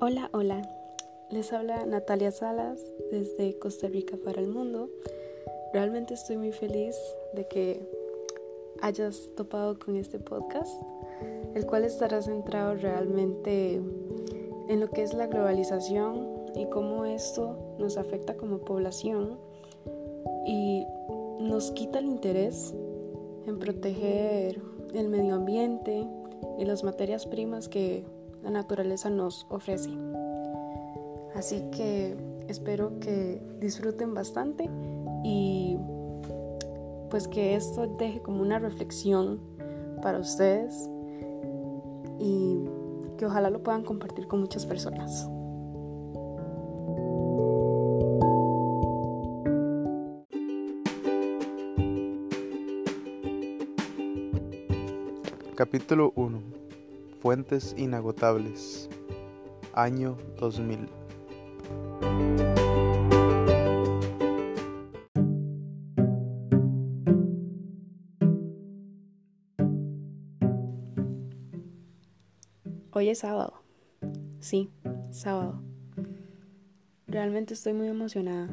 Hola, hola. Les habla Natalia Salas desde Costa Rica para el mundo. Realmente estoy muy feliz de que hayas topado con este podcast, el cual estará centrado realmente en lo que es la globalización y cómo esto nos afecta como población y nos quita el interés en proteger el medio ambiente y las materias primas que la naturaleza nos ofrece. Así que espero que disfruten bastante y pues que esto deje como una reflexión para ustedes y que ojalá lo puedan compartir con muchas personas. Capítulo 1 Fuentes inagotables. Año 2000 Hoy es sábado. Sí, sábado. Realmente estoy muy emocionada.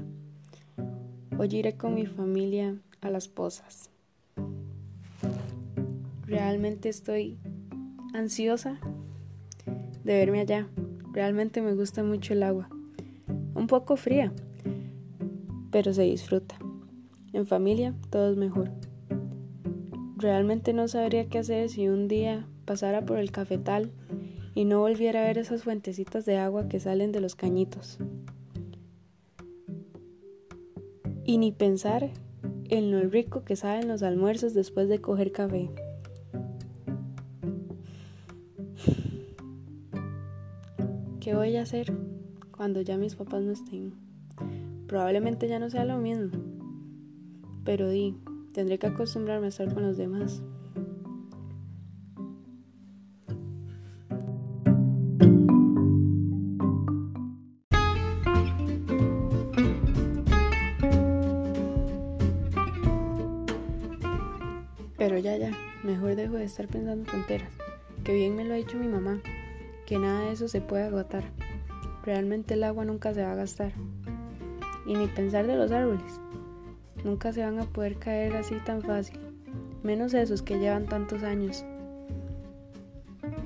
Hoy iré con mi familia a las pozas. Realmente estoy ansiosa de verme allá. Realmente me gusta mucho el agua. Un poco fría, pero se disfruta. En familia todo es mejor. Realmente no sabría qué hacer si un día pasara por el cafetal y no volviera a ver esas fuentecitas de agua que salen de los cañitos. Y ni pensar en lo rico que saben los almuerzos después de coger café. ¿Qué voy a hacer cuando ya mis papás no estén? Probablemente ya no sea lo mismo, pero di, tendré que acostumbrarme a estar con los demás. Pero ya, ya, mejor dejo de estar pensando tonteras. Que bien me lo ha dicho mi mamá, que nada de eso se puede agotar. Realmente el agua nunca se va a gastar. Y ni pensar de los árboles. Nunca se van a poder caer así tan fácil. Menos esos que llevan tantos años.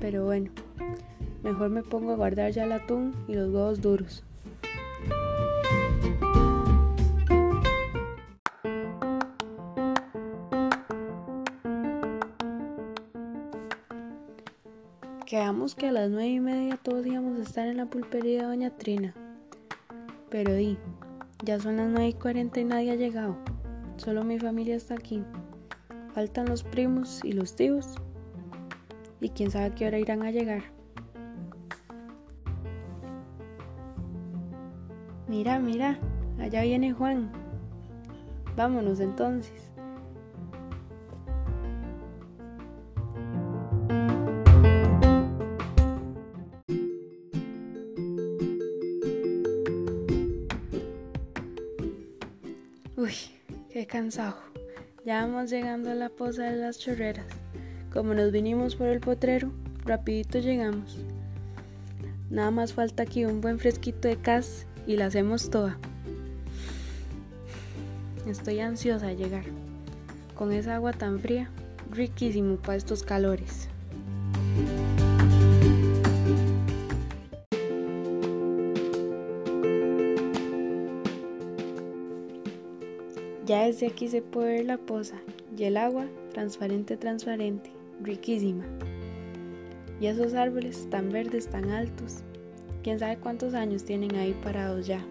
Pero bueno, mejor me pongo a guardar ya el atún y los huevos duros. Quedamos que a las nueve y media todos íbamos a estar en la pulpería de Doña Trina. Pero di, ya son las nueve y cuarenta y nadie ha llegado. Solo mi familia está aquí. Faltan los primos y los tíos. Y quién sabe a qué hora irán a llegar. Mira, mira, allá viene Juan. Vámonos entonces. Qué cansado. Ya vamos llegando a la poza de las chorreras. Como nos vinimos por el potrero, rapidito llegamos. Nada más falta aquí un buen fresquito de cas y la hacemos toda. Estoy ansiosa de llegar. Con esa agua tan fría, riquísimo para estos calores. Ya desde aquí se puede ver la poza y el agua transparente, transparente, riquísima. Y esos árboles tan verdes, tan altos, quién sabe cuántos años tienen ahí parados ya.